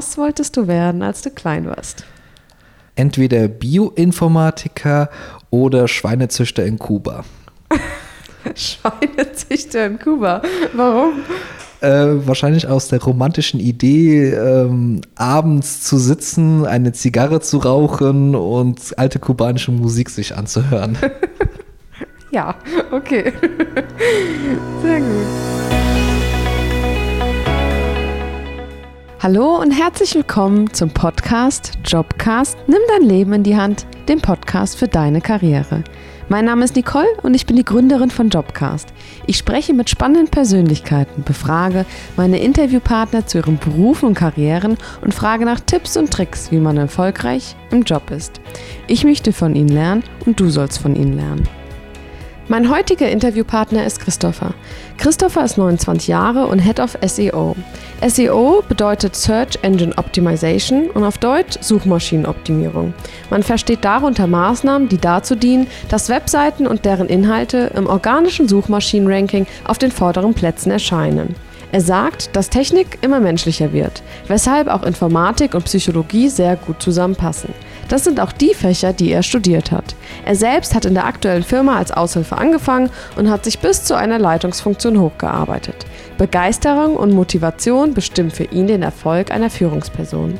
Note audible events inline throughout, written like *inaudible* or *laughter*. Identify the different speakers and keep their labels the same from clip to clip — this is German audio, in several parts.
Speaker 1: Was wolltest du werden, als du klein warst?
Speaker 2: Entweder Bioinformatiker oder Schweinezüchter in Kuba. *laughs*
Speaker 1: Schweinezüchter in Kuba. Warum?
Speaker 2: Äh, wahrscheinlich aus der romantischen Idee, ähm, abends zu sitzen, eine Zigarre zu rauchen und alte kubanische Musik sich anzuhören. *laughs*
Speaker 1: ja, okay. *laughs* Sehr gut. Hallo und herzlich willkommen zum Podcast Jobcast Nimm dein Leben in die Hand, dem Podcast für deine Karriere. Mein Name ist Nicole und ich bin die Gründerin von Jobcast. Ich spreche mit spannenden Persönlichkeiten, befrage meine Interviewpartner zu ihren Berufen und Karrieren und frage nach Tipps und Tricks, wie man erfolgreich im Job ist. Ich möchte von ihnen lernen und du sollst von ihnen lernen. Mein heutiger Interviewpartner ist Christopher. Christopher ist 29 Jahre und Head of SEO. SEO bedeutet Search Engine Optimization und auf Deutsch Suchmaschinenoptimierung. Man versteht darunter Maßnahmen, die dazu dienen, dass Webseiten und deren Inhalte im organischen Suchmaschinenranking auf den vorderen Plätzen erscheinen. Er sagt, dass Technik immer menschlicher wird, weshalb auch Informatik und Psychologie sehr gut zusammenpassen. Das sind auch die Fächer, die er studiert hat. Er selbst hat in der aktuellen Firma als Aushilfe angefangen und hat sich bis zu einer Leitungsfunktion hochgearbeitet. Begeisterung und Motivation bestimmen für ihn den Erfolg einer Führungsperson.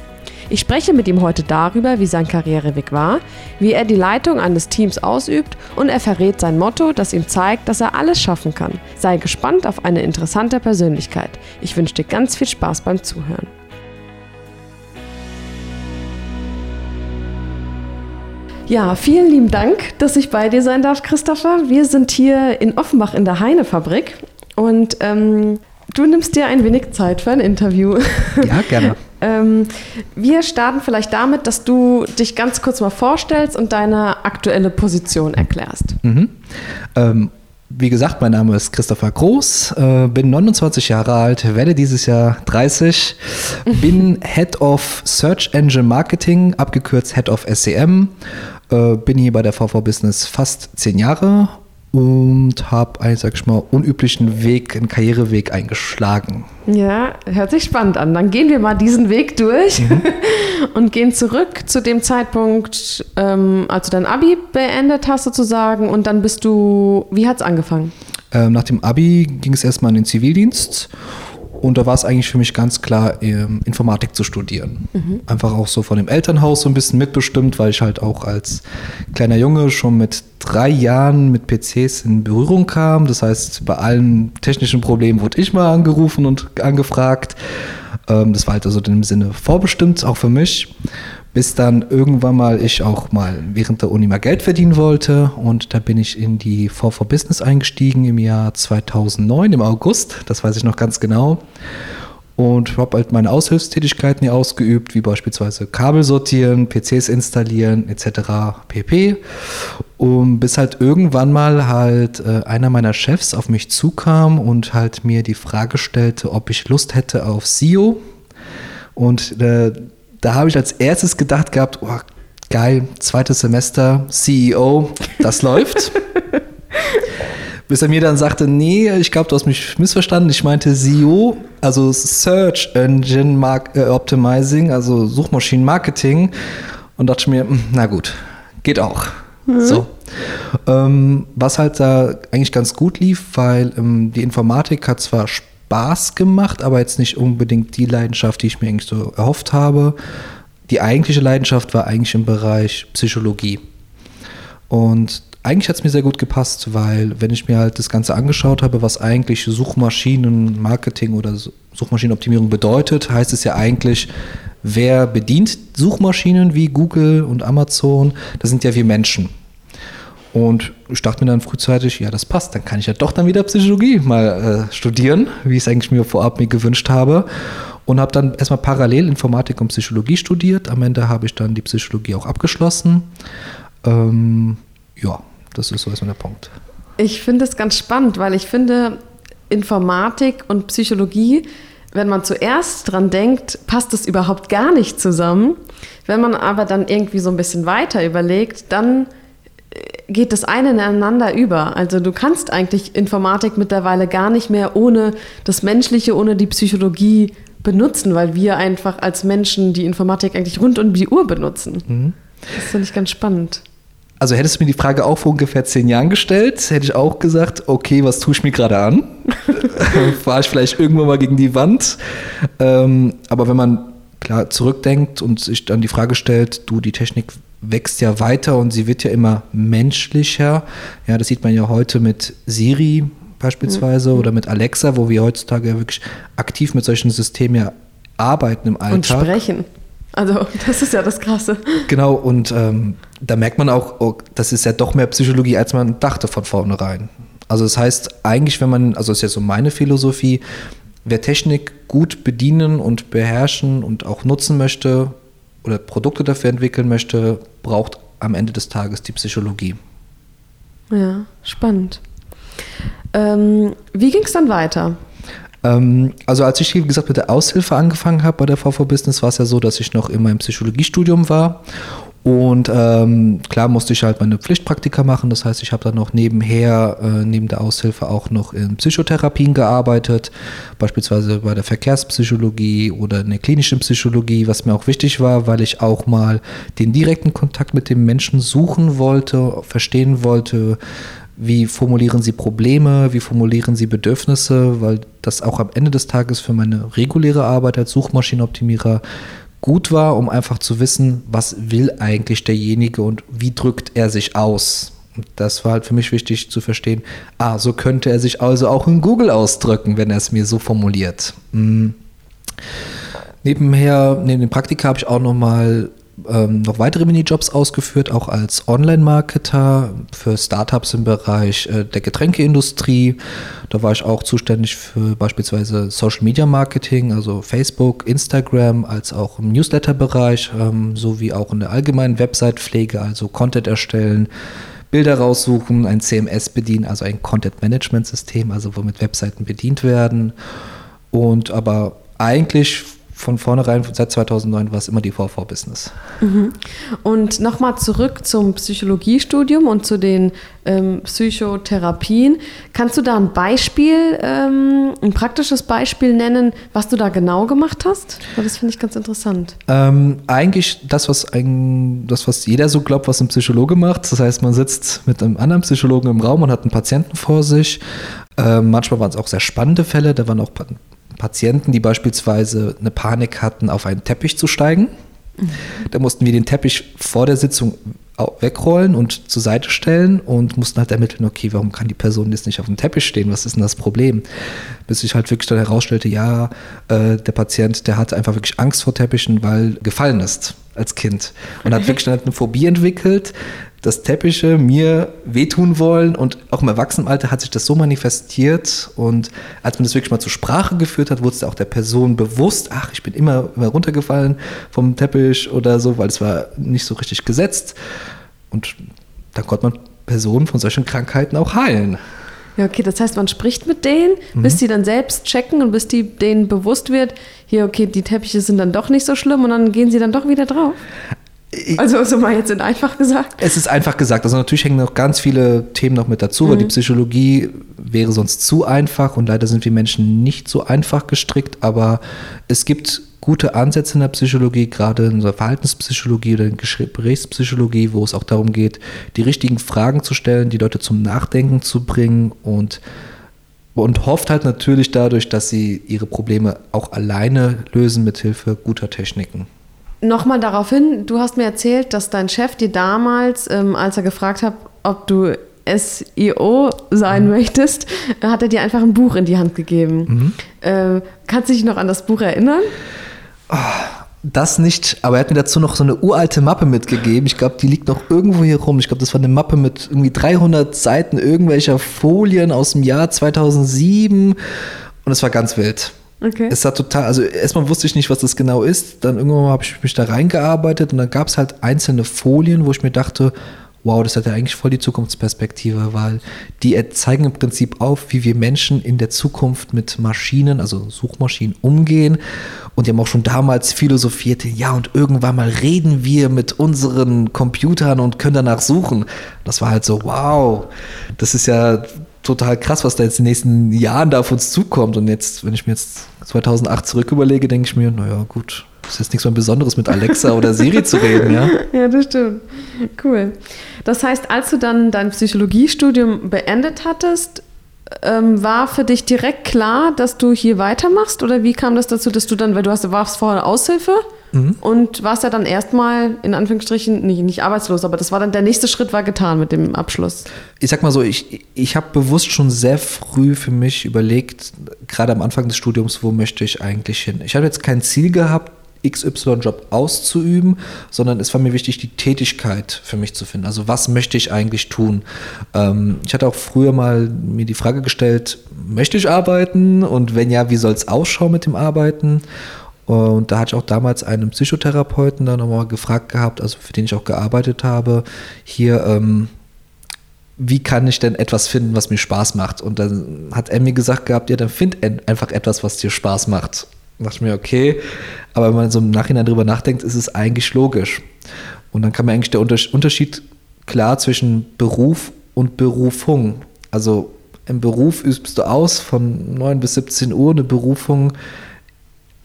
Speaker 1: Ich spreche mit ihm heute darüber, wie sein Karriereweg war, wie er die Leitung eines Teams ausübt und er verrät sein Motto, das ihm zeigt, dass er alles schaffen kann. Sei gespannt auf eine interessante Persönlichkeit. Ich wünsche dir ganz viel Spaß beim Zuhören. Ja, vielen lieben Dank, dass ich bei dir sein darf, Christopher. Wir sind hier in Offenbach in der Heine-Fabrik und ähm, du nimmst dir ein wenig Zeit für ein Interview. *laughs*
Speaker 2: Ja, gerne. *laughs*
Speaker 1: ähm, wir starten vielleicht damit, dass du dich ganz kurz mal vorstellst und deine aktuelle Position erklärst.
Speaker 2: Mhm. Ähm, wie gesagt, mein Name ist Christopher Groß, äh, bin 29 Jahre alt, werde dieses Jahr 30, bin *laughs* Head of Search Engine Marketing, abgekürzt Head of SEM, äh, bin hier bei der VV Business fast zehn Jahre und habe einen, sag ich mal, unüblichen Weg, einen Karriereweg eingeschlagen.
Speaker 1: Ja, hört sich spannend an. Dann gehen wir mal diesen Weg durch mhm. *laughs* und gehen zurück zu dem Zeitpunkt, ähm, als du dein Abi beendet hast sozusagen und dann bist du, wie hat es angefangen?
Speaker 2: Ähm, nach dem Abi ging es erstmal in den Zivildienst und da war es eigentlich für mich ganz klar, ähm, Informatik zu studieren. Mhm. Einfach auch so von dem Elternhaus so ein bisschen mitbestimmt, weil ich halt auch als kleiner Junge schon mit drei Jahren mit PCs in Berührung kam. Das heißt, bei allen technischen Problemen wurde ich mal angerufen und angefragt. Ähm, das war halt also in dem Sinne vorbestimmt, auch für mich bis dann irgendwann mal ich auch mal während der Uni mal Geld verdienen wollte und da bin ich in die VV Business eingestiegen im Jahr 2009 im August, das weiß ich noch ganz genau und habe halt meine Aushilfstätigkeiten hier ausgeübt, wie beispielsweise Kabel sortieren, PCs installieren etc. pp. Und bis halt irgendwann mal halt äh, einer meiner Chefs auf mich zukam und halt mir die Frage stellte, ob ich Lust hätte auf SEO und äh, da habe ich als erstes gedacht gehabt, oh, geil, zweites Semester, CEO, das *laughs* läuft. Bis er mir dann sagte, nee, ich glaube, du hast mich missverstanden. Ich meinte SEO, also Search Engine Mark äh, Optimizing, also Suchmaschinenmarketing. Und dachte mir, hm, na gut, geht auch. Mhm. So. Ähm, was halt da eigentlich ganz gut lief, weil ähm, die Informatik hat zwar Spaß Spaß gemacht, aber jetzt nicht unbedingt die Leidenschaft, die ich mir eigentlich so erhofft habe. Die eigentliche Leidenschaft war eigentlich im Bereich Psychologie. Und eigentlich hat es mir sehr gut gepasst, weil wenn ich mir halt das Ganze angeschaut habe, was eigentlich Suchmaschinenmarketing oder Suchmaschinenoptimierung bedeutet, heißt es ja eigentlich, wer bedient Suchmaschinen wie Google und Amazon? Das sind ja wir Menschen. Und ich dachte mir dann frühzeitig, ja, das passt, dann kann ich ja doch dann wieder Psychologie mal äh, studieren, wie ich es eigentlich mir vorab mir gewünscht habe. Und habe dann erstmal parallel Informatik und Psychologie studiert. Am Ende habe ich dann die Psychologie auch abgeschlossen. Ähm, ja, das ist so erstmal der Punkt.
Speaker 1: Ich finde es ganz spannend, weil ich finde, Informatik und Psychologie, wenn man zuerst dran denkt, passt es überhaupt gar nicht zusammen. Wenn man aber dann irgendwie so ein bisschen weiter überlegt, dann geht das eine ineinander über. Also du kannst eigentlich Informatik mittlerweile gar nicht mehr ohne das Menschliche, ohne die Psychologie benutzen, weil wir einfach als Menschen die Informatik eigentlich rund um die Uhr benutzen. Mhm. Das finde ich ganz spannend.
Speaker 2: Also hättest du mir die Frage auch vor ungefähr zehn Jahren gestellt, hätte ich auch gesagt, okay, was tue ich mir gerade an? *laughs* Fahre ich vielleicht irgendwann mal gegen die Wand? Ähm, aber wenn man klar zurückdenkt und sich dann die Frage stellt, du, die Technik wächst ja weiter und sie wird ja immer menschlicher. Ja, das sieht man ja heute mit Siri beispielsweise mhm. oder mit Alexa, wo wir heutzutage ja wirklich aktiv mit solchen Systemen ja arbeiten im Alltag.
Speaker 1: Und sprechen. Also *laughs* das ist ja das Krasse.
Speaker 2: Genau, und ähm, da merkt man auch, oh, das ist ja doch mehr Psychologie, als man dachte von vornherein. Also das heißt, eigentlich, wenn man, also das ist ja so meine Philosophie, wer Technik gut bedienen und beherrschen und auch nutzen möchte oder Produkte dafür entwickeln möchte, braucht am Ende des Tages die Psychologie.
Speaker 1: Ja, spannend. Ähm, wie ging es dann weiter?
Speaker 2: Ähm, also als ich, wie gesagt, mit der Aushilfe angefangen habe bei der VV Business, war es ja so, dass ich noch in meinem Psychologiestudium war und ähm, klar musste ich halt meine Pflichtpraktika machen. Das heißt, ich habe dann noch nebenher, äh, neben der Aushilfe auch noch in Psychotherapien gearbeitet, beispielsweise bei der Verkehrspsychologie oder in der klinischen Psychologie, was mir auch wichtig war, weil ich auch mal den direkten Kontakt mit dem Menschen suchen wollte, verstehen wollte, wie formulieren Sie Probleme, wie formulieren Sie Bedürfnisse, weil das auch am Ende des Tages für meine reguläre Arbeit als Suchmaschinenoptimierer gut war, um einfach zu wissen, was will eigentlich derjenige und wie drückt er sich aus. Das war halt für mich wichtig zu verstehen, ah, so könnte er sich also auch in Google ausdrücken, wenn er es mir so formuliert. Mhm. Nebenher, neben dem Praktika habe ich auch noch mal ähm, noch weitere Minijobs ausgeführt, auch als Online-Marketer für Startups im Bereich äh, der Getränkeindustrie. Da war ich auch zuständig für beispielsweise Social Media Marketing, also Facebook, Instagram, als auch im Newsletter-Bereich, ähm, sowie auch in der allgemeinen Website-Pflege, also Content erstellen. Bilder raussuchen, ein CMS bedienen, also ein Content Management System, also womit Webseiten bedient werden. Und aber eigentlich von vornherein, seit 2009 war es immer die VV-Business.
Speaker 1: Mhm. Und nochmal zurück zum Psychologiestudium und zu den ähm, Psychotherapien. Kannst du da ein Beispiel, ähm, ein praktisches Beispiel nennen, was du da genau gemacht hast? Weil das finde ich ganz interessant.
Speaker 2: Ähm, eigentlich das was, ein, das, was jeder so glaubt, was ein Psychologe macht. Das heißt, man sitzt mit einem anderen Psychologen im Raum und hat einen Patienten vor sich. Ähm, manchmal waren es auch sehr spannende Fälle, da waren auch Patienten, die beispielsweise eine Panik hatten, auf einen Teppich zu steigen. Da mussten wir den Teppich vor der Sitzung wegrollen und zur Seite stellen und mussten halt ermitteln, okay, warum kann die Person jetzt nicht auf dem Teppich stehen? Was ist denn das Problem? Bis sich halt wirklich dann herausstellte, ja, äh, der Patient, der hatte einfach wirklich Angst vor Teppichen, weil gefallen ist als Kind. Und hat wirklich eine Phobie entwickelt, dass Teppiche mir wehtun wollen. Und auch im Erwachsenenalter hat sich das so manifestiert. Und als man das wirklich mal zur Sprache geführt hat, wurde es auch der Person bewusst, ach, ich bin immer, immer runtergefallen vom Teppich oder so, weil es war nicht so richtig gesetzt. Und dann konnte man Personen von solchen Krankheiten auch heilen.
Speaker 1: Ja, okay, das heißt, man spricht mit denen, mhm. bis die dann selbst checken und bis die denen bewusst wird, hier, okay, die Teppiche sind dann doch nicht so schlimm und dann gehen sie dann doch wieder drauf. Also so mal jetzt in einfach gesagt.
Speaker 2: Es ist einfach gesagt. Also natürlich hängen noch ganz viele Themen noch mit dazu, mhm. weil die Psychologie wäre sonst zu einfach und leider sind wir Menschen nicht so einfach gestrickt, aber es gibt gute Ansätze in der Psychologie, gerade in der Verhaltenspsychologie oder in der Gesprächspsychologie, wo es auch darum geht, die richtigen Fragen zu stellen, die Leute zum Nachdenken zu bringen und und hofft halt natürlich dadurch, dass sie ihre Probleme auch alleine lösen mit Hilfe guter Techniken.
Speaker 1: Nochmal darauf hin, du hast mir erzählt, dass dein Chef dir damals, ähm, als er gefragt hat, ob du SEO sein mhm. möchtest, hat er dir einfach ein Buch in die Hand gegeben. Mhm. Äh, kannst du dich noch an das Buch erinnern?
Speaker 2: Das nicht, aber er hat mir dazu noch so eine uralte Mappe mitgegeben. Ich glaube, die liegt noch irgendwo hier rum. Ich glaube, das war eine Mappe mit irgendwie 300 Seiten irgendwelcher Folien aus dem Jahr 2007 und es war ganz wild. Okay. Es war total, also erstmal wusste ich nicht, was das genau ist. Dann irgendwann habe ich mich da reingearbeitet und dann gab es halt einzelne Folien, wo ich mir dachte, wow, das hat ja eigentlich voll die Zukunftsperspektive, weil die zeigen im Prinzip auf, wie wir Menschen in der Zukunft mit Maschinen, also Suchmaschinen, umgehen. Und die haben auch schon damals philosophiert, ja, und irgendwann mal reden wir mit unseren Computern und können danach suchen. Das war halt so, wow, das ist ja total krass, was da jetzt in den nächsten Jahren da auf uns zukommt. Und jetzt, wenn ich mir jetzt 2008 zurück überlege, denke ich mir, naja, gut, ist jetzt nichts mehr Besonderes mit Alexa oder Siri zu reden, ja? *laughs*
Speaker 1: Ja, das stimmt. Cool. Das heißt, als du dann dein Psychologiestudium beendet hattest, ähm, war für dich direkt klar, dass du hier weitermachst? Oder wie kam das dazu, dass du dann, weil du hast, warst vorher Aushilfe mhm. und warst ja dann erstmal in Anführungsstrichen nicht, nicht arbeitslos, aber das war dann der nächste Schritt war getan mit dem Abschluss.
Speaker 2: Ich sag mal so, ich, ich habe bewusst schon sehr früh für mich überlegt, gerade am Anfang des Studiums, wo möchte ich eigentlich hin? Ich habe jetzt kein Ziel gehabt, XY-Job auszuüben, sondern es war mir wichtig, die Tätigkeit für mich zu finden. Also was möchte ich eigentlich tun? Ähm, ich hatte auch früher mal mir die Frage gestellt, möchte ich arbeiten? Und wenn ja, wie soll es ausschauen mit dem Arbeiten? Und da hatte ich auch damals einen Psychotherapeuten dann nochmal gefragt gehabt, also für den ich auch gearbeitet habe, hier, ähm, wie kann ich denn etwas finden, was mir Spaß macht? Und dann hat er mir gesagt gehabt, ja, dann find einfach etwas, was dir Spaß macht. Da dachte mir, okay, aber wenn man so im Nachhinein drüber nachdenkt, ist es eigentlich logisch. Und dann kann man eigentlich der Unterschied klar zwischen Beruf und Berufung. Also im Beruf übst du aus von 9 bis 17 Uhr, eine Berufung,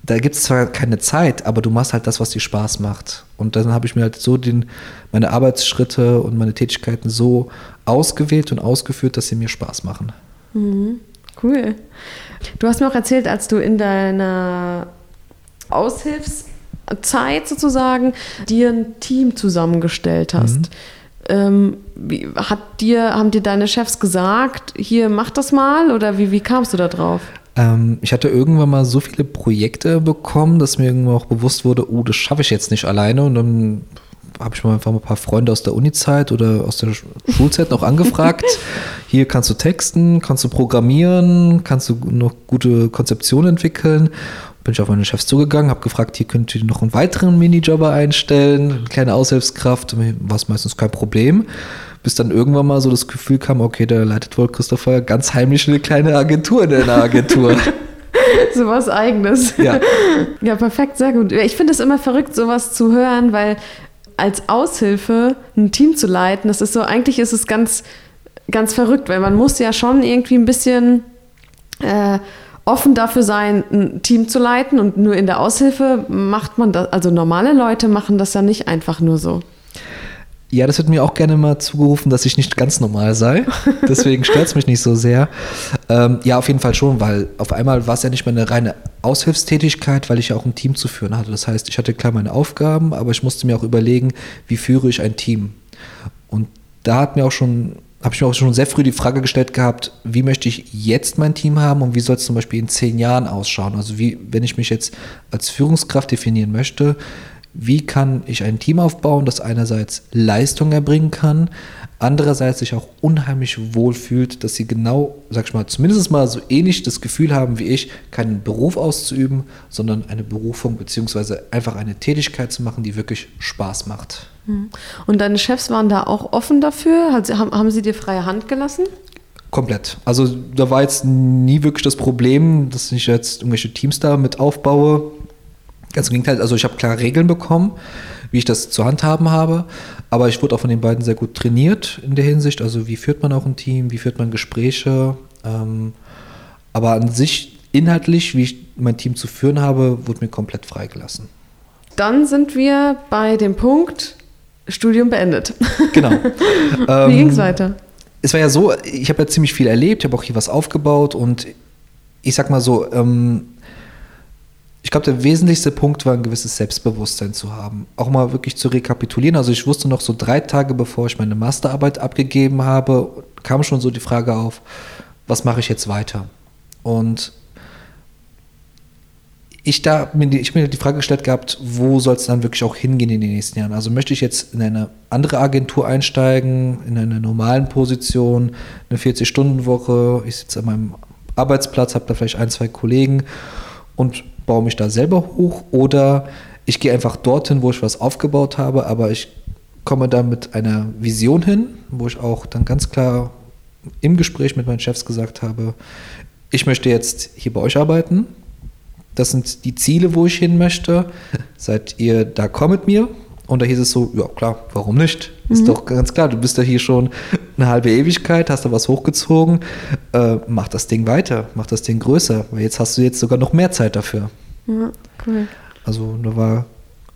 Speaker 2: da gibt es zwar keine Zeit, aber du machst halt das, was dir Spaß macht. Und dann habe ich mir halt so den, meine Arbeitsschritte und meine Tätigkeiten so ausgewählt und ausgeführt, dass sie mir Spaß machen.
Speaker 1: Mhm. Cool. Du hast mir auch erzählt, als du in deiner Aushilfszeit sozusagen dir ein Team zusammengestellt hast. Mhm. Ähm, wie, hat dir, haben dir deine Chefs gesagt, hier mach das mal oder wie, wie kamst du da drauf?
Speaker 2: Ähm, ich hatte irgendwann mal so viele Projekte bekommen, dass mir irgendwann auch bewusst wurde, oh, das schaffe ich jetzt nicht alleine und dann habe ich mal einfach mal ein paar Freunde aus der Uni-Zeit oder aus der Schulzeit noch angefragt. *laughs* Hier kannst du texten, kannst du programmieren, kannst du noch gute Konzeptionen entwickeln. Bin ich auf meine Chefs zugegangen, habe gefragt, hier könnt ihr noch einen weiteren Minijobber einstellen, eine kleine Aushilfskraft, war es meistens kein Problem. Bis dann irgendwann mal so das Gefühl kam, okay, da leitet wohl Christopher ganz heimlich eine kleine Agentur in einer Agentur. *laughs*
Speaker 1: so was Eigenes. Ja. ja, perfekt, sehr gut. Ich finde es immer verrückt, sowas zu hören, weil als Aushilfe ein Team zu leiten, das ist so, eigentlich ist es ganz, ganz verrückt, weil man muss ja schon irgendwie ein bisschen äh, offen dafür sein, ein Team zu leiten und nur in der Aushilfe macht man das, also normale Leute machen das ja nicht einfach nur so.
Speaker 2: Ja, das wird mir auch gerne mal zugerufen, dass ich nicht ganz normal sei. *laughs* Deswegen stört es mich nicht so sehr. Ähm, ja, auf jeden Fall schon, weil auf einmal war es ja nicht mehr eine reine Aushilfstätigkeit, weil ich ja auch ein Team zu führen hatte. Das heißt, ich hatte klar meine Aufgaben, aber ich musste mir auch überlegen, wie führe ich ein Team. Und da hat mir auch schon habe ich mir auch schon sehr früh die Frage gestellt gehabt, wie möchte ich jetzt mein Team haben und wie soll es zum Beispiel in zehn Jahren ausschauen? Also wie, wenn ich mich jetzt als Führungskraft definieren möchte, wie kann ich ein Team aufbauen, das einerseits Leistung erbringen kann, andererseits sich auch unheimlich wohl fühlt, dass sie genau, sag ich mal, zumindest mal so ähnlich das Gefühl haben wie ich, keinen Beruf auszuüben, sondern eine Berufung beziehungsweise einfach eine Tätigkeit zu machen, die wirklich Spaß macht.
Speaker 1: Hm. Und deine Chefs waren da auch offen dafür? Haben sie dir freie Hand gelassen?
Speaker 2: Komplett. Also da war jetzt nie wirklich das Problem, dass ich jetzt irgendwelche Teams da mit aufbaue. Ganz im Gegenteil, also ich habe klare Regeln bekommen, wie ich das zu handhaben habe, aber ich wurde auch von den beiden sehr gut trainiert in der Hinsicht, also wie führt man auch ein Team, wie führt man Gespräche, ähm, aber an sich inhaltlich, wie ich mein Team zu führen habe, wurde mir komplett freigelassen.
Speaker 1: Dann sind wir bei dem Punkt Studium beendet.
Speaker 2: Genau. *laughs*
Speaker 1: wie ging es ähm, weiter?
Speaker 2: Es war ja so, ich habe ja ziemlich viel erlebt, ich habe auch hier was aufgebaut und ich sag mal so, ähm, glaube, der wesentlichste Punkt war, ein gewisses Selbstbewusstsein zu haben. Auch mal wirklich zu rekapitulieren. Also ich wusste noch so drei Tage, bevor ich meine Masterarbeit abgegeben habe, kam schon so die Frage auf, was mache ich jetzt weiter? Und ich da ich mir die Frage gestellt gehabt, wo soll es dann wirklich auch hingehen in den nächsten Jahren? Also möchte ich jetzt in eine andere Agentur einsteigen, in einer normalen Position, eine 40-Stunden-Woche, ich sitze an meinem Arbeitsplatz, habe da vielleicht ein, zwei Kollegen und baue mich da selber hoch oder ich gehe einfach dorthin, wo ich was aufgebaut habe, aber ich komme da mit einer Vision hin, wo ich auch dann ganz klar im Gespräch mit meinen Chefs gesagt habe, ich möchte jetzt hier bei euch arbeiten. Das sind die Ziele, wo ich hin möchte. *laughs* Seid ihr da, komm mit mir. Und da hieß es so, ja klar, warum nicht? Ist mhm. doch ganz klar, du bist ja hier schon eine halbe Ewigkeit, hast da was hochgezogen, äh, mach das Ding weiter, mach das Ding größer, weil jetzt hast du jetzt sogar noch mehr Zeit dafür. Ja, cool. Also da war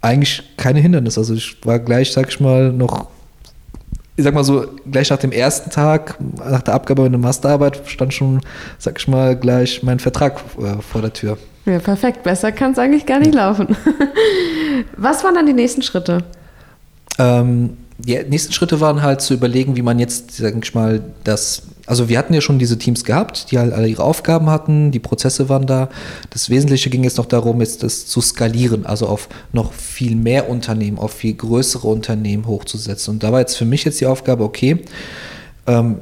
Speaker 2: eigentlich keine Hindernis. Also ich war gleich, sag ich mal, noch, ich sag mal so, gleich nach dem ersten Tag, nach der Abgabe meiner Masterarbeit, stand schon, sag ich mal, gleich mein Vertrag äh, vor der Tür.
Speaker 1: Ja, perfekt. Besser kann es eigentlich gar nicht laufen. *laughs* Was waren dann die nächsten Schritte?
Speaker 2: Ähm, die nächsten Schritte waren halt zu überlegen, wie man jetzt, sag ich mal, das. Also wir hatten ja schon diese Teams gehabt, die halt alle ihre Aufgaben hatten, die Prozesse waren da. Das Wesentliche ging jetzt noch darum, jetzt das zu skalieren, also auf noch viel mehr Unternehmen, auf viel größere Unternehmen hochzusetzen. Und da war jetzt für mich jetzt die Aufgabe, okay, ähm,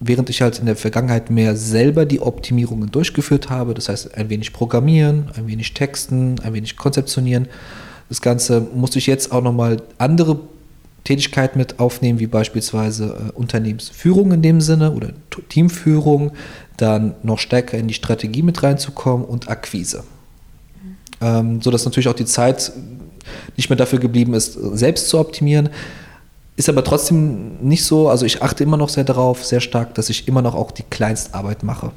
Speaker 2: während ich halt in der Vergangenheit mehr selber die Optimierungen durchgeführt habe, das heißt ein wenig programmieren, ein wenig texten, ein wenig konzeptionieren, das Ganze musste ich jetzt auch nochmal andere Tätigkeit mit aufnehmen, wie beispielsweise äh, Unternehmensführung in dem Sinne oder Teamführung, dann noch stärker in die Strategie mit reinzukommen und Akquise. Mhm. Ähm, sodass natürlich auch die Zeit nicht mehr dafür geblieben ist, selbst zu optimieren. Ist aber trotzdem nicht so, also ich achte immer noch sehr darauf, sehr stark, dass ich immer noch auch die Kleinstarbeit mache.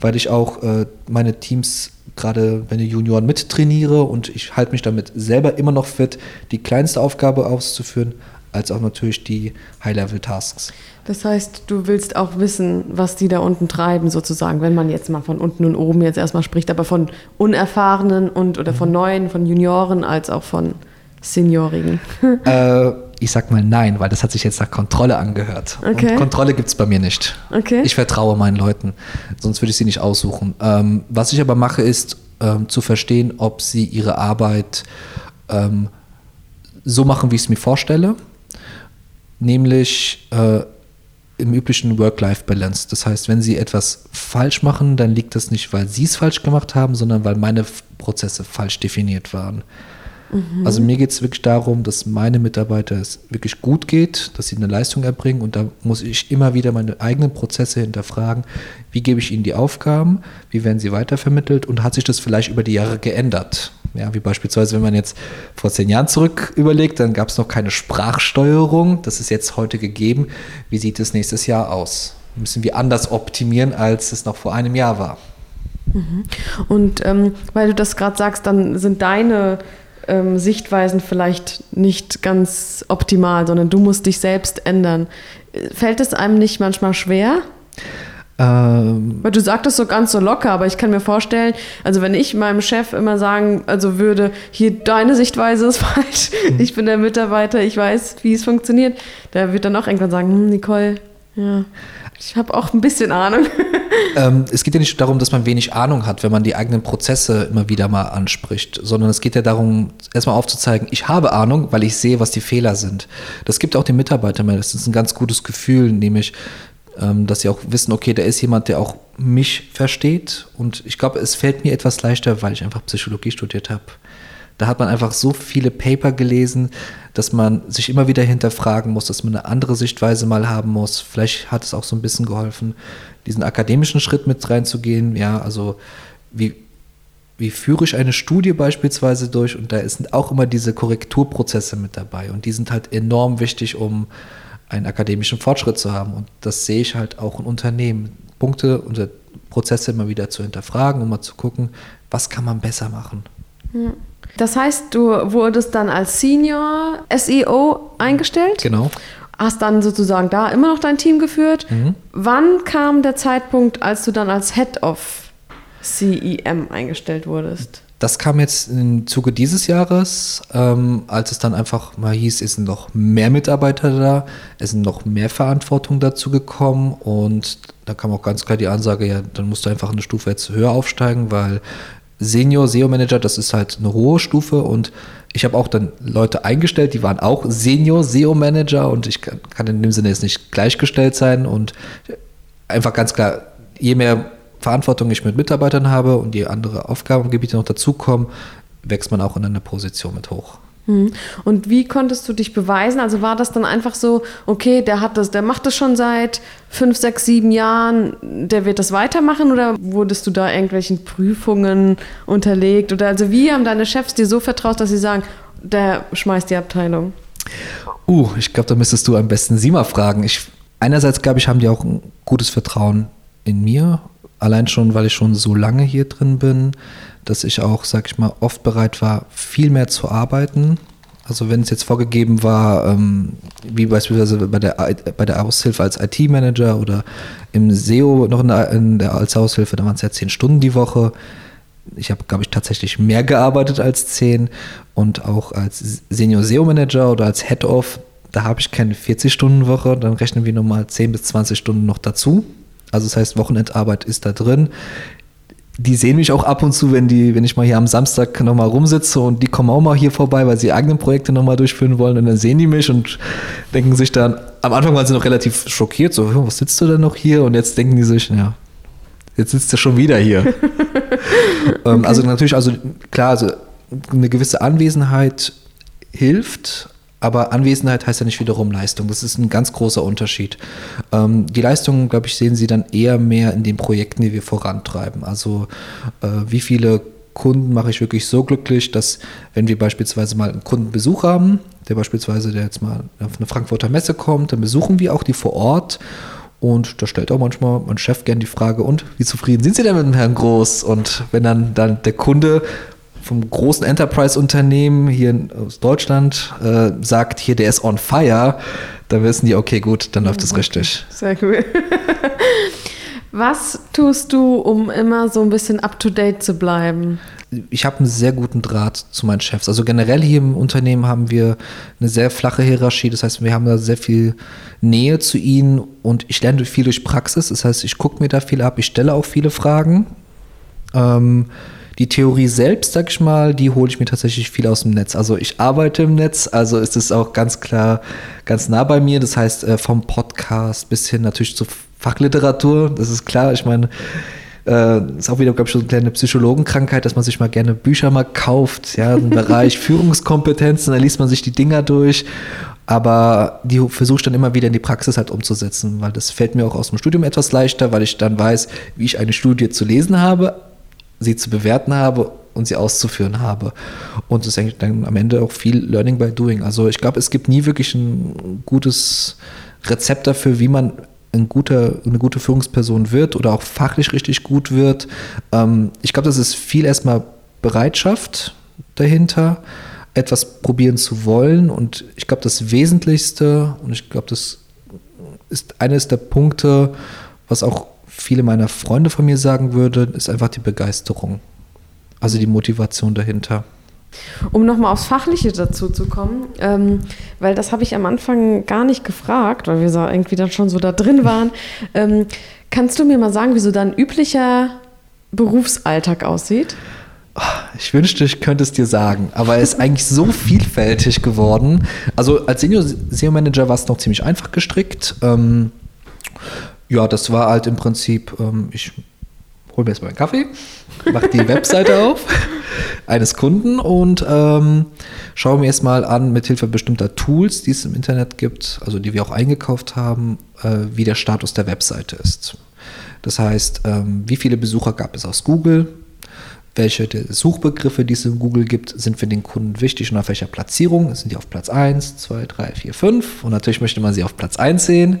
Speaker 2: Weil ich auch äh, meine Teams gerade wenn ich Junioren mittrainiere und ich halte mich damit selber immer noch fit, die kleinste Aufgabe auszuführen, als auch natürlich die High-Level-Tasks.
Speaker 1: Das heißt, du willst auch wissen, was die da unten treiben, sozusagen, wenn man jetzt mal von unten und oben jetzt erstmal spricht, aber von Unerfahrenen und oder von mhm. Neuen, von Junioren als auch von Seniorigen. *laughs*
Speaker 2: Äh, ich sag mal nein, weil das hat sich jetzt nach Kontrolle angehört. Okay. Und Kontrolle gibt es bei mir nicht. Okay. Ich vertraue meinen Leuten, sonst würde ich sie nicht aussuchen. Ähm, was ich aber mache, ist ähm, zu verstehen, ob sie ihre Arbeit ähm, so machen, wie ich es mir vorstelle, nämlich äh, im üblichen Work-Life-Balance. Das heißt, wenn sie etwas falsch machen, dann liegt das nicht, weil sie es falsch gemacht haben, sondern weil meine Prozesse falsch definiert waren. Mhm. Also mir geht es wirklich darum, dass meine Mitarbeiter es wirklich gut geht, dass sie eine Leistung erbringen und da muss ich immer wieder meine eigenen Prozesse hinterfragen. Wie gebe ich ihnen die Aufgaben? Wie werden sie weitervermittelt? Und hat sich das vielleicht über die Jahre geändert? Ja, wie beispielsweise, wenn man jetzt vor zehn Jahren zurück überlegt, dann gab es noch keine Sprachsteuerung. Das ist jetzt heute gegeben. Wie sieht es nächstes Jahr aus? Müssen wir anders optimieren, als es noch vor einem Jahr war?
Speaker 1: Mhm. Und ähm, weil du das gerade sagst, dann sind deine ähm, Sichtweisen vielleicht nicht ganz optimal, sondern du musst dich selbst ändern. Fällt es einem nicht manchmal schwer? Ähm, Weil du sagtest so ganz so locker, aber ich kann mir vorstellen, also wenn ich meinem Chef immer sagen, also würde, hier deine Sichtweise ist *laughs* falsch, mhm. ich bin der Mitarbeiter, ich weiß, wie es funktioniert, der wird dann auch irgendwann sagen, hm, Nicole, ja, ich habe auch ein bisschen Ahnung. *laughs*
Speaker 2: Ähm, es geht ja nicht darum, dass man wenig Ahnung hat, wenn man die eigenen Prozesse immer wieder mal anspricht, sondern es geht ja darum, erstmal aufzuzeigen, ich habe Ahnung, weil ich sehe, was die Fehler sind. Das gibt auch den Mitarbeitern mal, das ist ein ganz gutes Gefühl, nämlich, ähm, dass sie auch wissen, okay, da ist jemand, der auch mich versteht. Und ich glaube, es fällt mir etwas leichter, weil ich einfach Psychologie studiert habe. Da hat man einfach so viele Paper gelesen, dass man sich immer wieder hinterfragen muss, dass man eine andere Sichtweise mal haben muss. Vielleicht hat es auch so ein bisschen geholfen, diesen akademischen Schritt mit reinzugehen. Ja, also wie, wie führe ich eine Studie beispielsweise durch? Und da sind auch immer diese Korrekturprozesse mit dabei. Und die sind halt enorm wichtig, um einen akademischen Fortschritt zu haben. Und das sehe ich halt auch in Unternehmen. Punkte und Prozesse immer wieder zu hinterfragen, um mal zu gucken, was kann man besser machen.
Speaker 1: Das heißt, du wurdest dann als Senior SEO eingestellt?
Speaker 2: Genau
Speaker 1: hast dann sozusagen da immer noch dein Team geführt. Mhm. Wann kam der Zeitpunkt, als du dann als Head of CEM eingestellt wurdest?
Speaker 2: Das kam jetzt im Zuge dieses Jahres, ähm, als es dann einfach mal hieß, es sind noch mehr Mitarbeiter da, es sind noch mehr Verantwortung dazu gekommen und da kam auch ganz klar die Ansage, ja, dann musst du einfach eine Stufe jetzt höher aufsteigen, weil Senior SEO Manager, das ist halt eine hohe Stufe und ich habe auch dann Leute eingestellt, die waren auch Senior SEO Manager und ich kann, kann in dem Sinne jetzt nicht gleichgestellt sein und einfach ganz klar, je mehr Verantwortung ich mit Mitarbeitern habe und je andere Aufgabengebiete noch dazukommen, wächst man auch in einer Position mit hoch.
Speaker 1: Hm. Und wie konntest du dich beweisen? Also war das dann einfach so, okay, der hat das, der macht das schon seit fünf, sechs, sieben Jahren, der wird das weitermachen oder wurdest du da irgendwelchen Prüfungen unterlegt? Oder also wie haben deine Chefs dir so vertraut, dass sie sagen, der schmeißt die Abteilung?
Speaker 2: Uh, ich glaube, da müsstest du am besten sie mal fragen. Ich, einerseits, glaube ich, haben die auch ein gutes Vertrauen in mir. Allein schon, weil ich schon so lange hier drin bin, dass ich auch, sag ich mal, oft bereit war, viel mehr zu arbeiten. Also wenn es jetzt vorgegeben war, ähm, wie beispielsweise bei der, bei der Aushilfe als IT-Manager oder im SEO noch in der, in der als Aushilfe, da waren es ja zehn Stunden die Woche. Ich habe, glaube ich, tatsächlich mehr gearbeitet als zehn und auch als Senior SEO-Manager oder als Head-Off, da habe ich keine 40-Stunden-Woche, dann rechnen wir nochmal 10 bis 20 Stunden noch dazu. Also das heißt, Wochenendarbeit ist da drin die sehen mich auch ab und zu, wenn die, wenn ich mal hier am Samstag nochmal rumsitze und die kommen auch mal hier vorbei, weil sie eigene Projekte nochmal durchführen wollen und dann sehen die mich und denken sich dann, am Anfang waren sie noch relativ schockiert, so, was sitzt du denn noch hier? Und jetzt denken die sich, ja, jetzt sitzt er schon wieder hier. *laughs* Ähm, okay. Also natürlich, also klar, also eine gewisse Anwesenheit hilft, aber Anwesenheit heißt ja nicht wiederum Leistung. Das ist ein ganz großer Unterschied. Ähm, die Leistung, glaube ich, sehen Sie dann eher mehr in den Projekten, die wir vorantreiben. Also äh, wie viele Kunden mache ich wirklich so glücklich, dass wenn wir beispielsweise mal einen Kundenbesuch haben, der beispielsweise, der jetzt mal auf eine Frankfurter Messe kommt, dann besuchen wir auch die vor Ort und da stellt auch manchmal mein Chef gern die Frage, und wie zufrieden sind Sie denn mit dem Herrn Groß? Und wenn dann, dann der Kunde vom großen Enterprise-Unternehmen hier aus Deutschland äh, sagt, hier, der ist on fire, dann wissen die, okay, gut, dann läuft es okay. richtig.
Speaker 1: Sehr cool. *laughs* Was tust du, um immer so ein bisschen up-to-date zu bleiben?
Speaker 2: Ich habe einen sehr guten Draht zu meinen Chefs. Also generell hier im Unternehmen haben wir eine sehr flache Hierarchie. Das heißt, wir haben da sehr viel Nähe zu ihnen und ich lerne viel durch Praxis. Das heißt, ich gucke mir da viel ab. Ich stelle auch viele Fragen. Ähm, die Theorie selbst, sag ich mal, die hole ich mir tatsächlich viel aus dem Netz. Also ich arbeite im Netz, also ist es auch ganz klar, ganz nah bei mir. Das heißt, äh, vom Podcast bis hin natürlich zur Fachliteratur, das ist klar. Ich meine, äh, ist auch wieder, glaube ich, so eine kleine Psychologenkrankheit, dass man sich mal gerne Bücher mal kauft, ja, im *laughs* Bereich Führungskompetenzen, da liest man sich die Dinger durch. Aber die versuche ich dann immer wieder in die Praxis halt umzusetzen, weil das fällt mir auch aus dem Studium etwas leichter, weil ich dann weiß, wie ich eine Studie zu lesen habe, sie zu bewerten habe und sie auszuführen habe. Und es ist eigentlich dann am Ende auch viel Learning by Doing. Also ich glaube, es gibt nie wirklich ein gutes Rezept dafür, wie man ein guter, eine gute Führungsperson wird oder auch fachlich richtig gut wird. Ähm, ich glaube, das ist viel erstmal Bereitschaft dahinter, etwas probieren zu wollen. Und ich glaube, das Wesentlichste, und ich glaube, das ist eines der Punkte, was auch viele meiner Freunde von mir sagen würden, ist einfach die Begeisterung. Also die Motivation dahinter.
Speaker 1: Um nochmal aufs Fachliche dazu zu kommen, ähm, weil das habe ich am Anfang gar nicht gefragt, weil wir so irgendwie dann schon so da drin waren. *laughs* Ähm, kannst du mir mal sagen, wie so dein üblicher Berufsalltag aussieht?
Speaker 2: Ich wünschte, ich könnte es dir sagen, aber er ist eigentlich so *laughs* vielfältig geworden. Also als Senior SEO Manager war es noch ziemlich einfach gestrickt. Ähm, ja, das war halt im Prinzip, ähm, ich hole mir erstmal einen Kaffee, mache die Webseite auf *laughs* eines Kunden und ähm, schaue mir erstmal an, mit Hilfe bestimmter Tools, die es im Internet gibt, also die wir auch eingekauft haben, äh, wie der Status der Webseite ist. Das heißt, ähm, wie viele Besucher gab es aus Google? Welche Suchbegriffe, die es in Google gibt, sind für den Kunden wichtig und auf welcher Platzierung? Sind die auf Platz 1, 2, 3, 4, 5? Und natürlich möchte man sie auf Platz 1 sehen.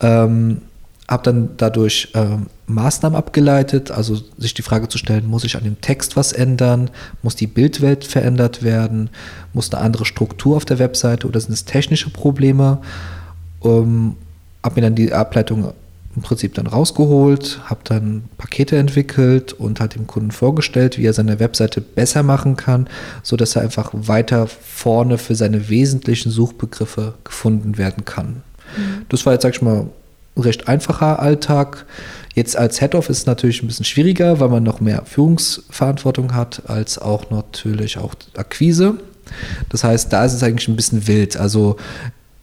Speaker 2: Ähm, habe dann dadurch äh, Maßnahmen abgeleitet, also sich die Frage zu stellen, muss ich an dem Text was ändern, muss die Bildwelt verändert werden, muss eine andere Struktur auf der Webseite oder sind es technische Probleme? Ähm, habe mir dann die Ableitung im Prinzip dann rausgeholt, habe dann Pakete entwickelt und hat dem Kunden vorgestellt, wie er seine Webseite besser machen kann, sodass er einfach weiter vorne für seine wesentlichen Suchbegriffe gefunden werden kann. Mhm. Das war jetzt, sag ich mal, recht einfacher Alltag. Jetzt als Head-Off ist es natürlich ein bisschen schwieriger, weil man noch mehr Führungsverantwortung hat, als auch natürlich auch Akquise. Das heißt, da ist es eigentlich ein bisschen wild. Also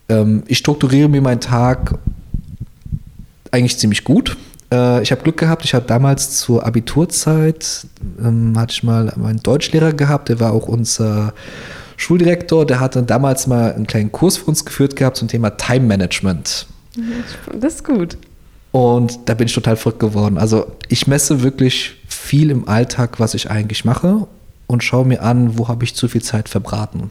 Speaker 2: ähm, ich strukturiere mir meinen Tag eigentlich ziemlich gut. Äh, ich habe Glück gehabt, ich habe damals zur Abiturzeit, ähm, hatte ich mal meinen Deutschlehrer gehabt, der war auch unser Schuldirektor, der hatte damals mal einen kleinen Kurs für uns geführt gehabt zum Thema Time Management.
Speaker 1: Das ist gut.
Speaker 2: Und da bin ich total verrückt geworden. Also ich messe wirklich viel im Alltag, was ich eigentlich mache und schaue mir an, wo habe ich zu viel Zeit verbraten.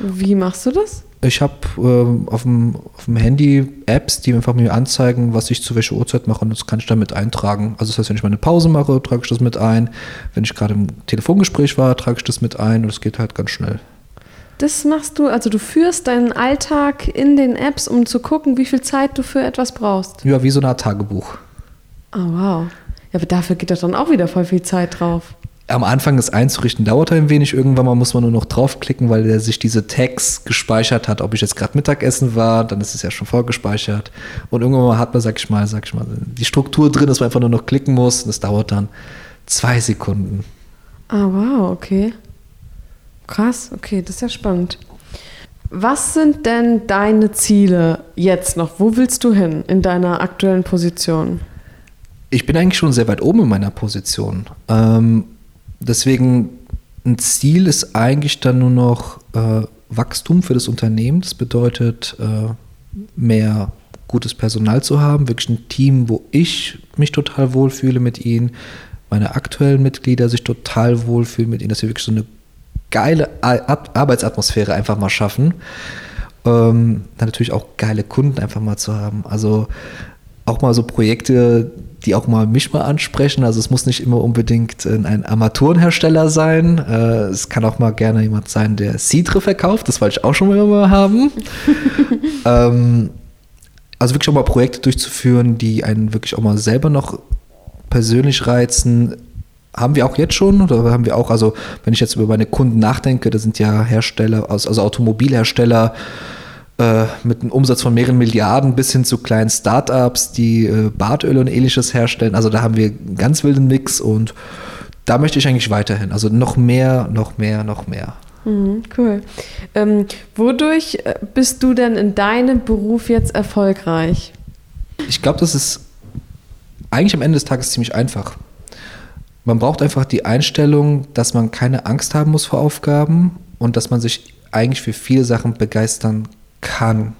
Speaker 1: Wie machst du das?
Speaker 2: Ich habe äh, auf, dem, auf dem Handy Apps, die einfach mir anzeigen, was ich zu welcher Uhrzeit mache und das kann ich damit eintragen. Also das heißt, wenn ich mal eine Pause mache, trage ich das mit ein. Wenn ich gerade im Telefongespräch war, trage ich das mit ein und es geht halt ganz schnell.
Speaker 1: Das machst du, also du führst deinen Alltag in den Apps, um zu gucken, wie viel Zeit du für etwas brauchst.
Speaker 2: Ja, wie so eine Art Tagebuch.
Speaker 1: Oh, wow. Ja, aber dafür geht doch dann auch wieder voll viel Zeit drauf
Speaker 2: am Anfang das einzurichten dauert ein wenig. Irgendwann mal muss man nur noch draufklicken, weil der sich diese Tags gespeichert hat. Ob ich jetzt gerade Mittagessen war, dann ist es ja schon vorgespeichert. Und irgendwann mal hat man, sag ich mal, sag ich mal, die Struktur drin, dass man einfach nur noch klicken muss. Das dauert dann zwei Sekunden.
Speaker 1: Ah, wow, okay. Krass, okay, das ist ja spannend. Was sind denn deine Ziele jetzt noch? Wo willst du hin in deiner aktuellen Position?
Speaker 2: Ich bin eigentlich schon sehr weit oben in meiner Position. Ähm, deswegen ein Ziel ist eigentlich dann nur noch äh, Wachstum für das Unternehmen. Das bedeutet, äh, mehr gutes Personal zu haben, wirklich ein Team, wo ich mich total wohlfühle mit ihnen, meine aktuellen Mitglieder sich total wohlfühlen mit ihnen, dass wir wirklich so eine geile Arbeitsatmosphäre einfach mal schaffen. Ähm, dann natürlich auch geile Kunden einfach mal zu haben. Also auch mal so Projekte, die auch mal mich mal ansprechen. Also es muss nicht immer unbedingt ein Armaturenhersteller sein. Äh, es kann auch mal gerne jemand sein, der Citre verkauft. Das wollte ich auch schon mal haben. *laughs* ähm, also wirklich auch mal Projekte durchzuführen, die einen wirklich auch mal selber noch persönlich reizen. Haben wir auch jetzt schon oder haben wir auch, also wenn ich jetzt über meine Kunden nachdenke, da sind ja Hersteller, also Automobilhersteller, äh, mit einem Umsatz von mehreren Milliarden bis hin zu kleinen Startups, die äh, Bartöl und ähnliches herstellen. Also da haben wir einen ganz wilden Mix und da möchte ich eigentlich weiterhin. Also noch mehr, noch mehr, noch mehr.
Speaker 1: Mhm, cool. Ähm, wodurch äh, bist du denn in deinem Beruf jetzt erfolgreich?
Speaker 2: Ich glaube, das ist eigentlich am Ende des Tages ziemlich einfach. Man braucht einfach die Einstellung, dass man keine Angst haben muss vor Aufgaben und dass man sich eigentlich für viele Sachen begeistern kann.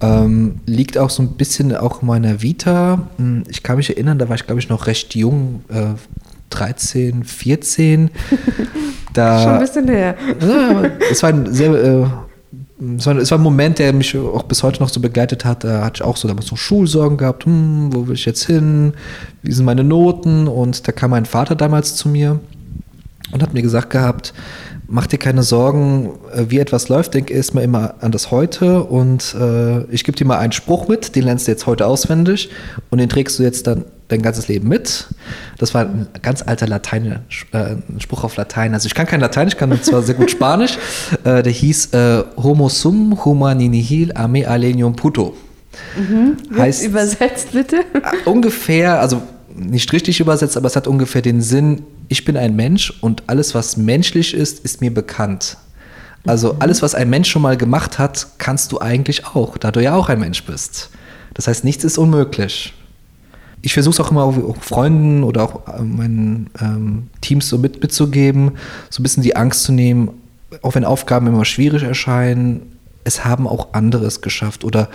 Speaker 2: Ähm, liegt auch so ein bisschen auch in meiner Vita. Hm, ich kann mich erinnern, da war ich, glaube ich, noch recht jung, äh, 13, 14. *laughs*
Speaker 1: Da, Schon ein bisschen her.
Speaker 2: Es war ein sehr. Äh, es war, es war, ein Moment, der mich auch bis heute noch so begleitet hat. Da hatte ich auch so damals so Schulsorgen gehabt. Hm, wo will ich jetzt hin? Wie sind meine Noten? Und da kam mein Vater damals zu mir und hat mir gesagt gehabt, mach dir keine Sorgen, äh, wie etwas läuft, denk erstmal immer an das Heute und äh, ich gebe dir mal einen Spruch mit, den lernst du jetzt heute auswendig und den trägst du jetzt dann dein ganzes Leben mit. Das war ein ganz alter Latein, äh, Spruch auf Latein. Also ich kann kein Latein, ich kann zwar sehr gut *laughs* Spanisch. Äh, der hieß äh, Homo sum humani nihil ame alenium puto.
Speaker 1: Mhm. Heißt übersetzt bitte?
Speaker 2: Äh, ungefähr, also nicht richtig übersetzt, aber es hat ungefähr den Sinn, ich bin ein Mensch und alles, was menschlich ist, ist mir bekannt. Also mhm. alles, was ein Mensch schon mal gemacht hat, kannst du eigentlich auch, da du ja auch ein Mensch bist. Das heißt, nichts ist unmöglich. Ich versuche es auch immer auch Freunden oder auch äh, meinen ähm, Teams so mit, mitzugeben, so ein bisschen die Angst zu nehmen, auch wenn Aufgaben immer schwierig erscheinen, es haben auch andere es geschafft oder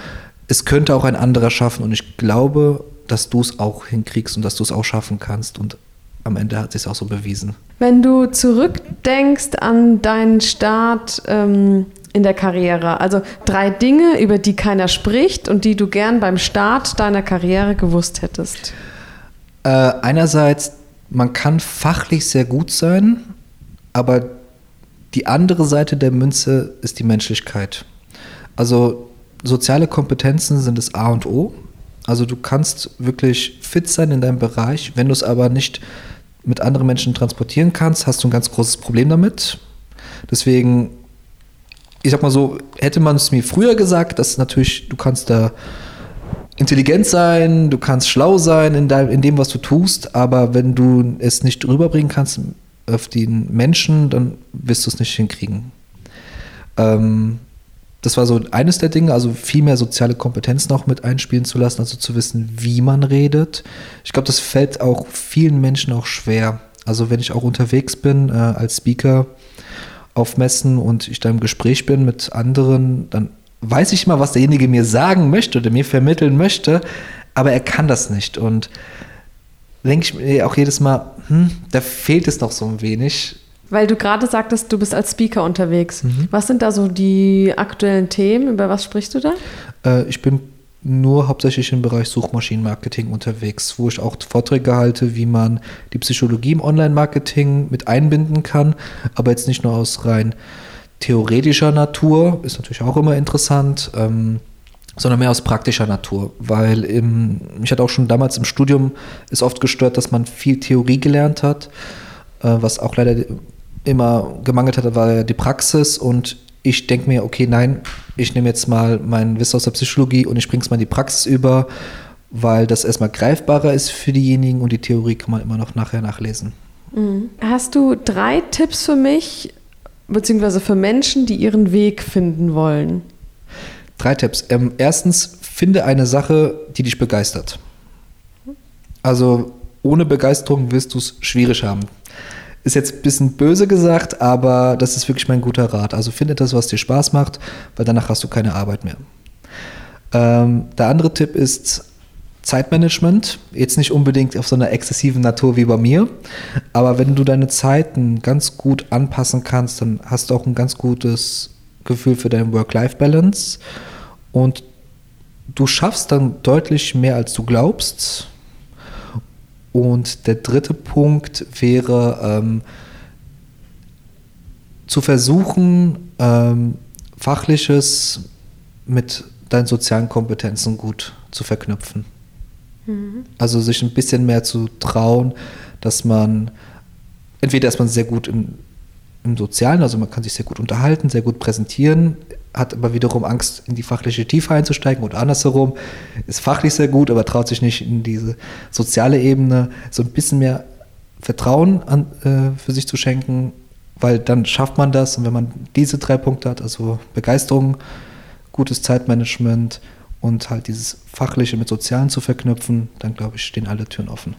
Speaker 2: es könnte auch ein anderer schaffen und ich glaube, dass du es auch hinkriegst und dass du es auch schaffen kannst. Und am Ende hat sich auch so bewiesen.
Speaker 1: Wenn du zurückdenkst an deinen Start ähm, in der Karriere, also drei Dinge, über die keiner spricht und die du gern beim Start deiner Karriere gewusst hättest.
Speaker 2: Äh, einerseits, man kann fachlich sehr gut sein, aber die andere Seite der Münze ist die Menschlichkeit. Also soziale Kompetenzen sind das A und O. Also du kannst wirklich fit sein in deinem Bereich, wenn du es aber nicht mit anderen Menschen transportieren kannst, hast du ein ganz großes Problem damit. Deswegen, ich sag mal so, hätte man es mir früher gesagt, dass natürlich, du kannst da intelligent sein, du kannst schlau sein in, dein, in dem, was du tust, aber wenn du es nicht rüberbringen kannst auf den Menschen, dann wirst du es nicht hinkriegen. Ähm, das war so eines der Dinge, also viel mehr soziale Kompetenzen auch mit einspielen zu lassen, also zu wissen, wie man redet. Ich glaube, das fällt auch vielen Menschen auch schwer. Also wenn ich auch unterwegs bin äh, als Speaker auf Messen und ich da im Gespräch bin mit anderen, dann weiß ich mal, was derjenige mir sagen möchte oder mir vermitteln möchte, aber er kann das nicht. Und denke ich mir auch jedes Mal, hm, da fehlt es noch so ein wenig
Speaker 1: Weil du gerade sagtest, du bist als Speaker unterwegs. Mhm. Was sind da so die aktuellen Themen? Über was sprichst du da?
Speaker 2: Äh, ich bin nur hauptsächlich im Bereich Suchmaschinenmarketing unterwegs, wo ich auch Vorträge halte, wie man die Psychologie im Online-Marketing mit einbinden kann, aber jetzt nicht nur aus rein theoretischer Natur, ist natürlich auch immer interessant, ähm, sondern mehr aus praktischer Natur, weil im, mich hat auch schon damals im Studium ist oft gestört, dass man viel Theorie gelernt hat, äh, was auch leider immer gemangelt hat, war die Praxis und ich denke mir, okay, nein, ich nehme jetzt mal mein Wissen aus der Psychologie und ich bringe es mal in die Praxis über, weil das erstmal greifbarer ist für diejenigen und die Theorie kann man immer noch nachher nachlesen.
Speaker 1: Mhm. Hast du drei Tipps für mich, beziehungsweise für Menschen, die ihren Weg finden wollen?
Speaker 2: Drei Tipps. Ähm, erstens, finde eine Sache, die dich begeistert. Also ohne Begeisterung wirst du es schwierig haben. Ist jetzt ein bisschen böse gesagt, aber das ist wirklich mein guter Rat. Also finde etwas, was dir Spaß macht, weil danach hast du keine Arbeit mehr. Ähm, der andere Tipp ist Zeitmanagement. Jetzt nicht unbedingt auf so einer exzessiven Natur wie bei mir, aber wenn du deine Zeiten ganz gut anpassen kannst, dann hast du auch ein ganz gutes Gefühl für deine Work-Life-Balance und du schaffst dann deutlich mehr, als du glaubst und der dritte Punkt wäre ähm, zu versuchen, ähm, fachliches mit deinen sozialen Kompetenzen gut zu verknüpfen. Mhm. Also sich ein bisschen mehr zu trauen, dass man entweder ist man sehr gut im, im Sozialen, also man kann sich sehr gut unterhalten, sehr gut präsentieren, hat aber wiederum Angst, in die fachliche Tiefe einzusteigen und andersherum ist fachlich sehr gut, aber traut sich nicht in diese soziale Ebene so ein bisschen mehr Vertrauen an, äh, für sich zu schenken, weil dann schafft man das und wenn man diese drei Punkte hat, also Begeisterung, gutes Zeitmanagement und halt dieses Fachliche mit Sozialen zu verknüpfen, dann glaube ich, stehen alle Türen offen.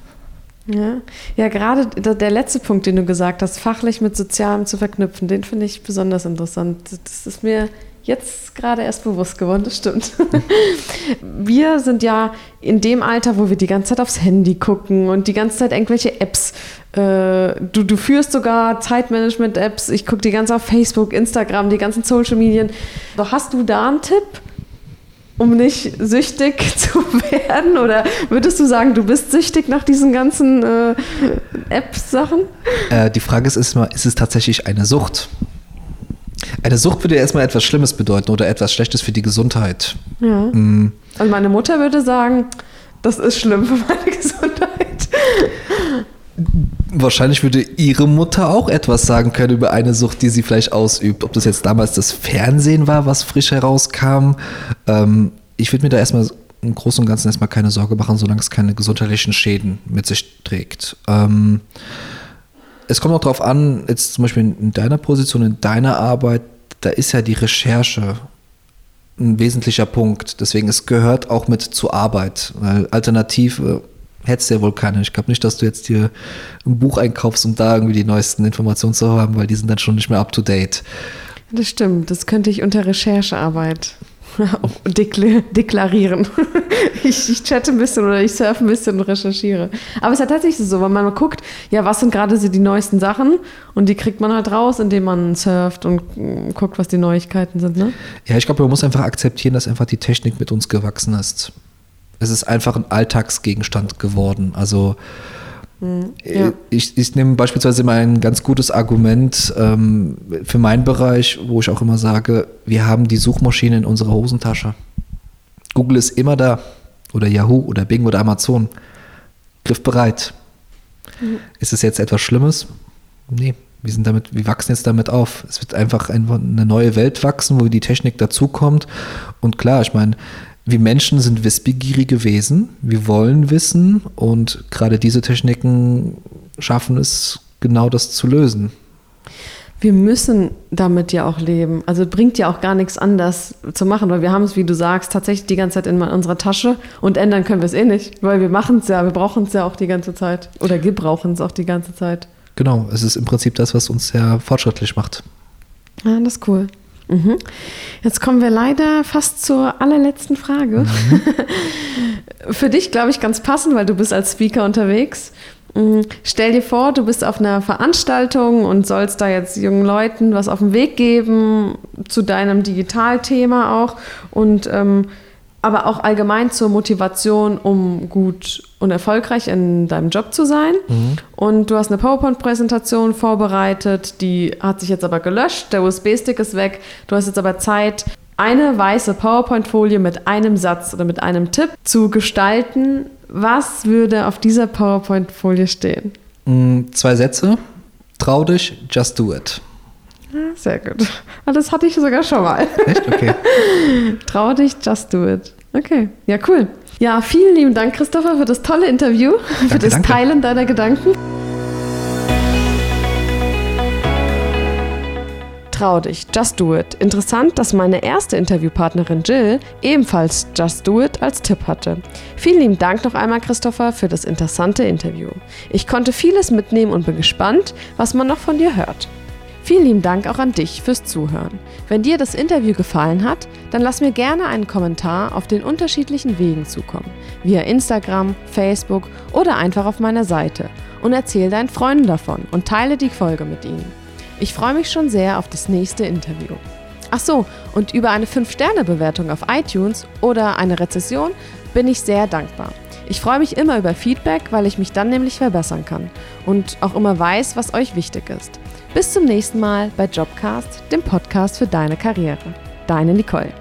Speaker 1: Ja, ja gerade der letzte Punkt, den du gesagt hast, fachlich mit Sozialem zu verknüpfen, den finde ich besonders interessant. Das ist mir jetzt gerade erst bewusst geworden, das stimmt. *laughs* wir sind ja in dem Alter, wo wir die ganze Zeit aufs Handy gucken und die ganze Zeit irgendwelche Apps. Äh, du, du führst sogar Zeitmanagement-Apps. Ich gucke die ganze auf Facebook, Instagram, die ganzen Social Medien. Hast du da einen Tipp? um nicht süchtig *laughs* zu werden? Oder würdest du sagen, du bist süchtig nach diesen ganzen äh, App-Sachen?
Speaker 2: Äh, die Frage ist, ist, ist es tatsächlich eine Sucht? Eine Sucht würde ja erstmal etwas Schlimmes bedeuten oder etwas Schlechtes für die Gesundheit.
Speaker 1: Ja. Mhm. Und meine Mutter würde sagen, das ist schlimm für meine *laughs* Gesundheit.
Speaker 2: Wahrscheinlich würde ihre Mutter auch etwas sagen können über eine Sucht, die sie vielleicht ausübt. Ob das jetzt damals das Fernsehen war, was frisch herauskam. Ähm, ich würde mir da erstmal im Großen und Ganzen erstmal keine Sorge machen, solange es keine gesundheitlichen Schäden mit sich trägt. Ähm, es kommt auch darauf an, jetzt zum Beispiel in deiner Position, in deiner Arbeit, da ist ja die Recherche ein wesentlicher Punkt. Deswegen, es gehört auch mit zur Arbeit. Weil alternativ äh, hättest du ja wohl keine. Ich glaube nicht, dass du jetzt hier ein Buch einkaufst, um da irgendwie die neuesten Informationen zu haben, weil die sind dann schon nicht mehr up to date.
Speaker 1: Das stimmt. Das könnte ich unter Recherchearbeit *laughs* deklarieren. *laughs* ich, ich chatte ein bisschen oder ich surfe ein bisschen und recherchiere. Aber es ist ja tatsächlich so, wenn man mal guckt, ja, was sind gerade so die neuesten Sachen und die kriegt man halt raus, indem man surft und guckt, was die Neuigkeiten sind. Ne?
Speaker 2: Ja, ich glaube, man muss einfach akzeptieren, dass einfach die Technik mit uns gewachsen ist. Es ist einfach ein Alltagsgegenstand geworden. Also. Ja. Ich, ich nehme beispielsweise immer ein ganz gutes Argument ähm, für meinen Bereich, wo ich auch immer sage, wir haben die Suchmaschine in unserer Hosentasche. Google ist immer da. Oder Yahoo oder Bing oder Amazon. Griffbereit. Mhm. Ist es jetzt etwas Schlimmes? Nee, wir sind damit, wir wachsen jetzt damit auf. Es wird einfach eine neue Welt wachsen, wo die Technik dazukommt. Und klar, ich meine, wir Menschen sind wissbegierige Wesen. Wir wollen wissen und gerade diese Techniken schaffen es, genau das zu lösen.
Speaker 1: Wir müssen damit ja auch leben. Also bringt ja auch gar nichts anders zu machen, weil wir haben es, wie du sagst, tatsächlich die ganze Zeit in unserer Tasche und ändern können wir es eh nicht, weil wir machen es ja, wir brauchen es ja auch die ganze Zeit oder gebrauchen es auch die ganze Zeit.
Speaker 2: Genau, es ist im Prinzip das, was uns sehr fortschrittlich macht.
Speaker 1: Ja, das ist cool. Mhm. Jetzt kommen wir leider fast zur allerletzten Frage. Mhm. *laughs* Für dich, glaube ich, ganz passend, weil du bist als Speaker unterwegs. Mm, Stell dir vor, du bist auf einer Veranstaltung und sollst da jetzt jungen Leuten was auf den Weg geben zu deinem Digitalthema auch und ähm, aber auch allgemein zur Motivation, um gut und erfolgreich in deinem Job zu sein. Und du hast eine PowerPoint-Präsentation vorbereitet, die hat sich jetzt aber gelöscht, der USB-Stick ist weg. Du hast jetzt aber Zeit, eine weiße PowerPoint-Folie mit einem Satz oder mit einem Tipp zu gestalten. Was würde auf dieser PowerPoint-Folie stehen?
Speaker 2: Mm, Zwei Sätze. Trau dich, just do it.
Speaker 1: Sehr gut. Ah, Das hatte ich sogar schon mal.
Speaker 2: Echt? Okay. *laughs*
Speaker 1: Trau dich, just do it. Okay, ja, cool. Ja, vielen lieben Dank, Christopher, für das tolle Interview, für
Speaker 2: Danke,
Speaker 1: das
Speaker 2: danke.
Speaker 1: Teilen deiner Gedanken. Trau dich, just do it. Interessant, dass meine erste Interviewpartnerin Jill ebenfalls just do it als Tipp hatte. Vielen lieben Dank noch einmal, Christopher, für das interessante Interview. Ich konnte vieles mitnehmen und bin gespannt, was man noch von dir hört. Vielen lieben Dank auch an dich fürs Zuhören. Wenn dir das Interview gefallen hat, dann lass mir gerne einen Kommentar auf den unterschiedlichen Wegen zukommen. Via Instagram, Facebook oder einfach auf meiner Seite. Und erzähl deinen Freunden davon und teile die Folge mit ihnen. Ich freue mich schon sehr auf das nächste Interview. Ach so, und über eine 5-Sterne-Bewertung auf iTunes oder eine Rezession bin ich sehr dankbar. Ich freue mich immer über Feedback, weil ich mich dann nämlich verbessern kann und auch immer weiß, was euch wichtig ist. Bis zum nächsten Mal bei Jobcast, dem Podcast für deine Karriere. Deine Nicole.